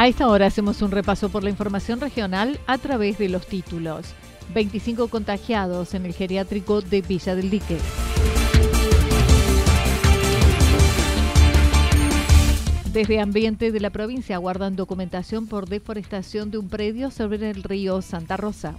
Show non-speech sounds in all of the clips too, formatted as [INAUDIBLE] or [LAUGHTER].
A esta hora hacemos un repaso por la información regional a través de los títulos. 25 contagiados en el geriátrico de Villa del Dique. Desde Ambiente de la provincia guardan documentación por deforestación de un predio sobre el río Santa Rosa.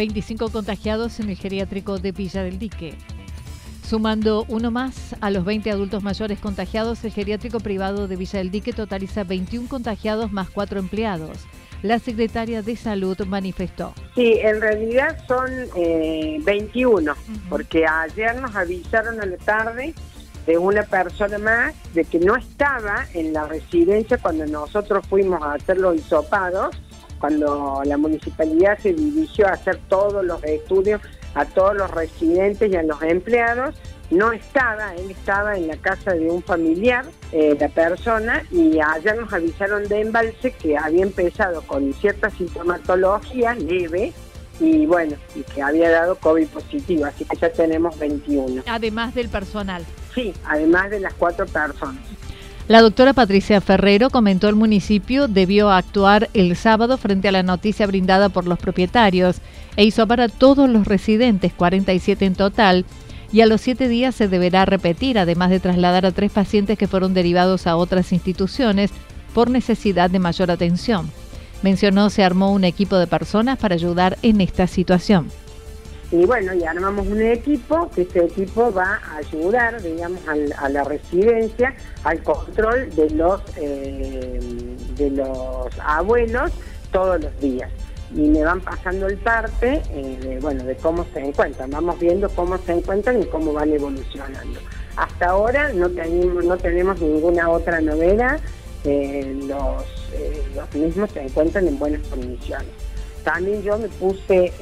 25 contagiados en el geriátrico de Villa del Dique. Sumando uno más a los 20 adultos mayores contagiados, el geriátrico privado de Villa del Dique totaliza 21 contagiados más 4 empleados. La secretaria de Salud manifestó. Sí, en realidad son 21, eh, porque ayer nos avisaron a la tarde de una persona más de que no estaba en la residencia cuando nosotros fuimos a hacer los hisopados cuando la municipalidad se dirigió a hacer todos los estudios a todos los residentes y a los empleados, no estaba, él estaba en la casa de un familiar, eh, la persona, y allá nos avisaron de embalse que había empezado con cierta sintomatología leve, y bueno, y que había dado COVID positivo, así que ya tenemos 21. Además del personal. Sí, además de las cuatro personas. La doctora Patricia Ferrero comentó el municipio debió actuar el sábado frente a la noticia brindada por los propietarios e hizo para todos los residentes, 47 en total, y a los siete días se deberá repetir, además de trasladar a tres pacientes que fueron derivados a otras instituciones por necesidad de mayor atención. Mencionó se armó un equipo de personas para ayudar en esta situación. Y bueno, y armamos un equipo, que ese equipo va a ayudar, digamos, a la residencia, al control de los, eh, de los abuelos todos los días. Y me van pasando el parte eh, de, bueno, de cómo se encuentran. Vamos viendo cómo se encuentran y cómo van evolucionando. Hasta ahora no tenemos, no tenemos ninguna otra novedad. Eh, los, los mismos se encuentran en buenas condiciones. También yo me puse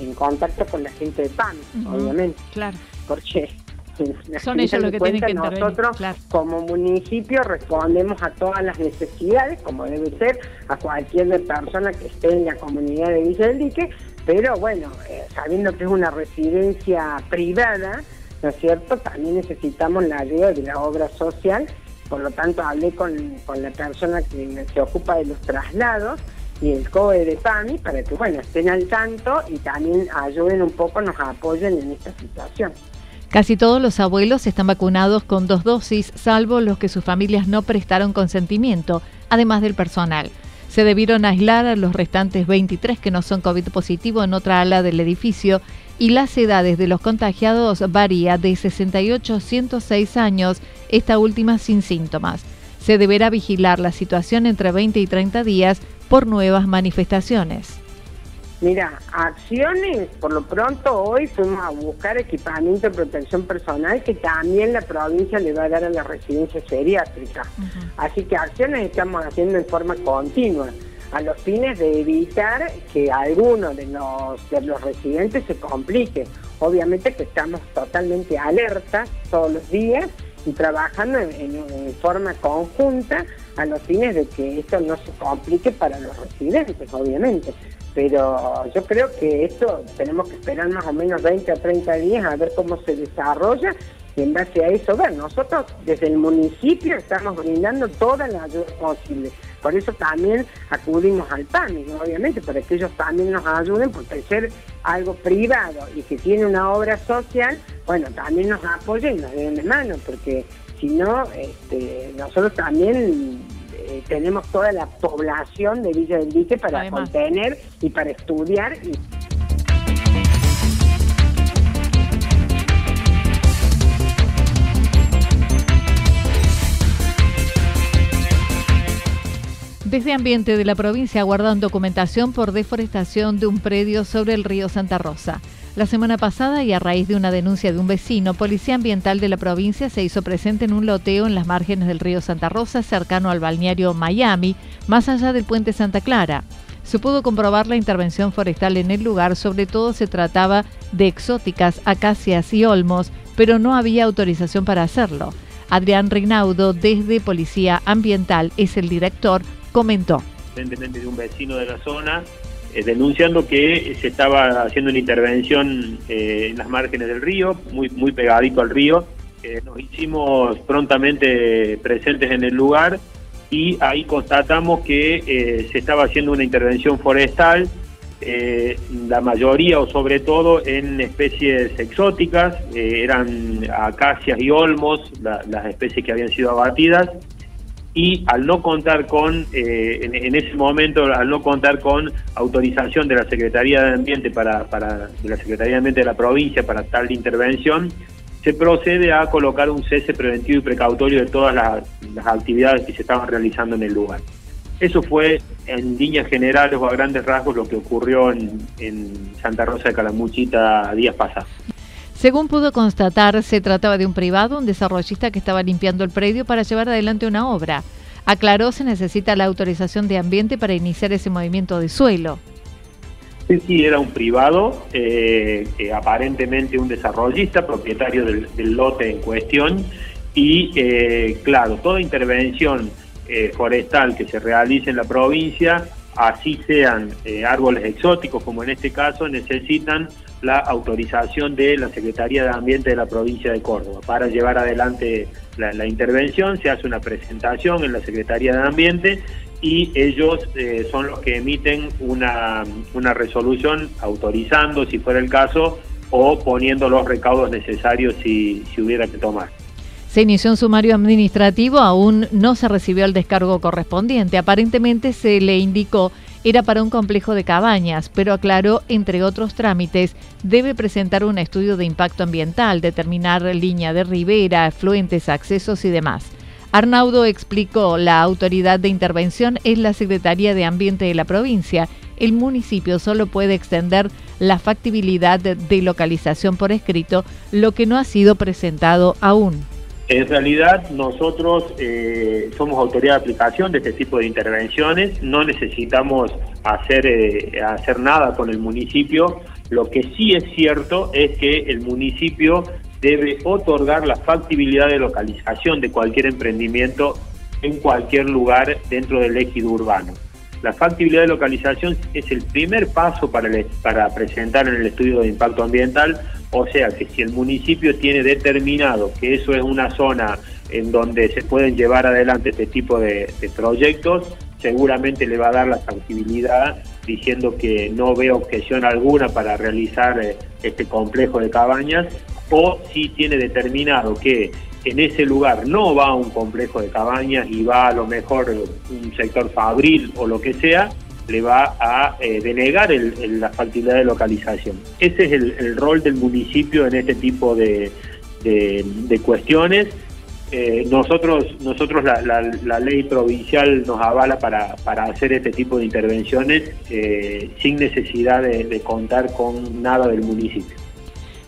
en contacto con la gente de PAN, obviamente. Claro. Porque [LAUGHS] son ellos los que tienen que Nosotros, como municipio, respondemos a todas las necesidades, como debe ser, a cualquier persona que esté en la comunidad de Villa del Dique, pero bueno, eh, sabiendo que es una residencia privada, ¿no es cierto? También necesitamos la ayuda de la obra social, por lo tanto hablé con, con la persona que se ocupa de los traslados, y el COE de PAMI para que bueno estén al tanto y también ayuden un poco, nos apoyen en esta situación. Casi todos los abuelos están vacunados con dos dosis, salvo los que sus familias no prestaron consentimiento, además del personal. Se debieron aislar a los restantes 23 que no son COVID positivo en otra ala del edificio y las edades de los contagiados varía de 68 a 106 años, esta última sin síntomas. Se deberá vigilar la situación entre 20 y 30 días por nuevas manifestaciones. Mira, acciones, por lo pronto hoy fuimos a buscar equipamiento de protección personal que también la provincia le va a dar a la residencia geriátrica. Así que acciones estamos haciendo en forma continua a los fines de evitar que alguno de los, de los residentes se complique. Obviamente que estamos totalmente alertas todos los días y trabajando en, forma conjunta a los fines de que esto no se complique para los residentes, obviamente. Pero yo creo que esto tenemos que esperar más o menos 20 a 30 días a ver cómo se desarrolla y en base a eso ver. Nosotros desde el municipio estamos brindando toda la ayuda posible. Por eso también acudimos al PAMI, obviamente, para que ellos también nos ayuden, porque ser algo privado y que tiene una obra social, bueno, también nos apoyen y nos den de mano, porque si no, este, nosotros también eh, tenemos toda la población de Villa del Dique para contener y para estudiar. Y... Desde Ambiente de la provincia guardan documentación por deforestación de un predio sobre el río Santa Rosa. La semana pasada y a raíz de una denuncia de un vecino, Policía Ambiental de la provincia se hizo presente en un loteo en las márgenes del río Santa Rosa, cercano al balneario Miami, más allá del puente Santa Clara. Se pudo comprobar la intervención forestal en el lugar, sobre todo se trataba de exóticas, acacias y olmos, pero no había autorización para hacerlo. Adrián Rinaudo, desde Policía Ambiental, es el director, comentó. Evidentemente de un vecino de la zona, eh, denunciando que se estaba haciendo una intervención eh, en las márgenes del río, muy, muy pegadito al río. Eh, nos hicimos prontamente presentes en el lugar y ahí constatamos que se estaba haciendo una intervención forestal, la mayoría o sobre todo en especies exóticas, eran acacias y olmos, las especies que habían sido abatidas y al no contar con, eh, en, ese momento, al no contar con autorización de la Secretaría de Ambiente para, para de la Secretaría de Ambiente de la provincia para tal intervención, se procede a colocar un cese preventivo y precautorio de todas las, actividades que se estaban realizando en el lugar. Eso fue en líneas generales o a grandes rasgos lo que ocurrió en, en Santa Rosa de Calamuchita días pasados. Según pudo constatar, se trataba de un privado, un desarrollista que estaba limpiando el predio para llevar adelante una obra. Aclaró se necesita la autorización de ambiente para iniciar ese movimiento de suelo. Sí, sí, era un privado, eh, aparentemente un desarrollista, propietario del, lote en cuestión, y eh, claro, toda intervención eh, forestal que se realice en la provincia, así sean árboles exóticos como en este caso, necesitan la autorización de la Secretaría de Ambiente de la provincia de Córdoba. Para llevar adelante la, intervención se hace una presentación en la Secretaría de Ambiente y ellos eh, son los que emiten una, una resolución autorizando, si fuera el caso, o poniendo los recaudos necesarios si, si hubiera que tomar. Se inició un sumario administrativo, aún no se recibió el descargo correspondiente. Aparentemente se le indicó era para un complejo de cabañas, pero aclaró, entre otros trámites, debe presentar un estudio de impacto ambiental, determinar línea de ribera, afluentes, accesos y demás. Arnaudo explicó, la autoridad de intervención es la Secretaría de Ambiente de la provincia. El municipio solo puede extender la factibilidad de localización por escrito, lo que no ha sido presentado aún. En realidad nosotros eh, somos autoridad de aplicación de este tipo de intervenciones, no necesitamos hacer, eh, hacer nada con el municipio, lo que sí es cierto es que el municipio debe otorgar la factibilidad de localización de cualquier emprendimiento en cualquier lugar dentro del ejido urbano. La factibilidad de localización es el primer paso para, para presentar en el estudio de impacto ambiental. O sea que si el municipio tiene determinado que eso es una zona en donde se pueden llevar adelante este tipo de, proyectos, seguramente le va a dar la factibilidad diciendo que no ve objeción alguna para realizar eh, este complejo de cabañas, o si tiene determinado que en ese lugar no va a un complejo de cabañas y va a lo mejor un sector fabril o lo que sea, le va a eh, denegar la facilidad de localización. Ese es el, rol del municipio en este tipo de, cuestiones eh, nosotros, nosotros la, ley provincial nos avala para, hacer este tipo de intervenciones eh, sin necesidad de, contar con nada del municipio.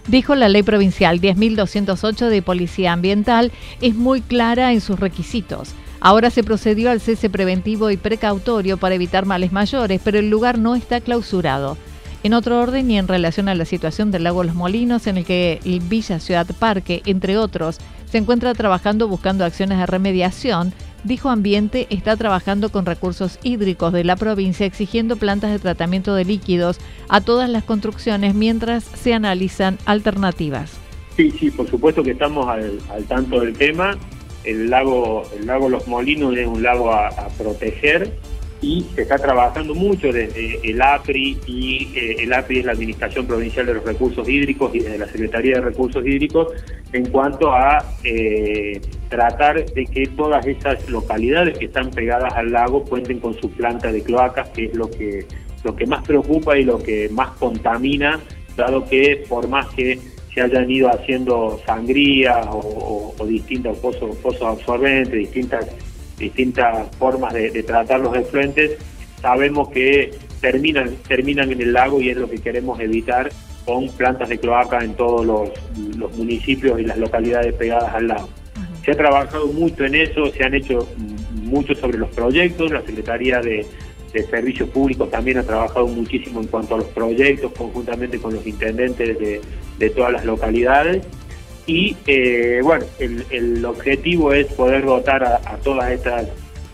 Dijo la ley provincial 10.208 de Policía Ambiental es muy clara en sus requisitos. Ahora se procedió al cese preventivo y precautorio para evitar males mayores, pero el lugar no está clausurado. En otro orden y en relación a la situación del lago Los Molinos, en el que Villa Ciudad Parque, entre otros, se encuentra trabajando buscando acciones de remediación, dijo Ambiente está trabajando con recursos hídricos de la provincia exigiendo plantas de tratamiento de líquidos a todas las construcciones mientras se analizan alternativas. Sí, sí, por supuesto que estamos al, tanto del tema. El lago, el lago Los Molinos es un lago a proteger y se está trabajando mucho desde el APRI y eh, el APRI es la Administración Provincial de los Recursos Hídricos y desde la Secretaría de Recursos Hídricos en cuanto a eh, tratar de que todas esas localidades que están pegadas al lago cuenten con su planta de cloacas, que es lo que, lo que más preocupa y lo que más contamina, dado que por más que se hayan ido haciendo sangrías o, distintos pozos, pozos absorbentes, distintas distintas formas de, tratar los efluentes, sabemos que terminan, terminan en el lago y es lo que queremos evitar con plantas de cloaca en todos los, municipios y las localidades pegadas al lago. Se ha trabajado mucho en eso, se han hecho mucho sobre los proyectos, la Secretaría de, Servicios Públicos también ha trabajado muchísimo en cuanto a los proyectos, conjuntamente con los intendentes de, de todas las localidades y eh, bueno, el, objetivo es poder dotar a, todas estas,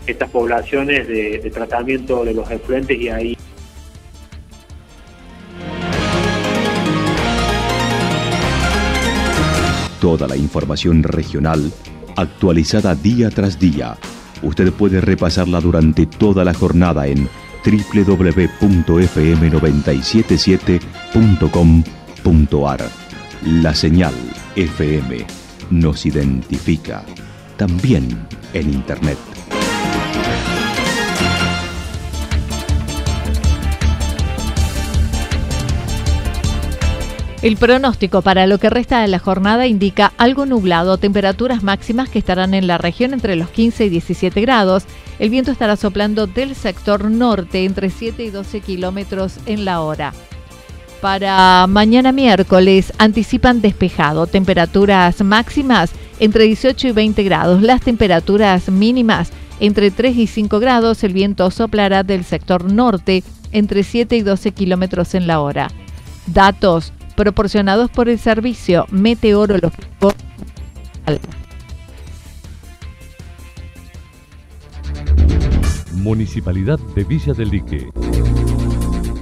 estas poblaciones de, tratamiento de los efluentes y ahí Toda la información regional actualizada día tras día. Usted puede repasarla durante toda la jornada en www.fm977.com.ar. La señal FM nos identifica también en Internet. El pronóstico para lo que resta de la jornada indica algo nublado, temperaturas máximas que estarán en la región entre los 15 y 17 grados. El viento estará soplando del sector norte entre 7 y 12 kilómetros en la hora. Para mañana miércoles anticipan despejado, temperaturas máximas entre 18 y 20 grados, las temperaturas mínimas entre 3 y 5 grados, el viento soplará del sector norte entre 7 y 12 kilómetros en la hora. Datos proporcionados por el Servicio Meteorológico. Municipalidad de Villa del Lique.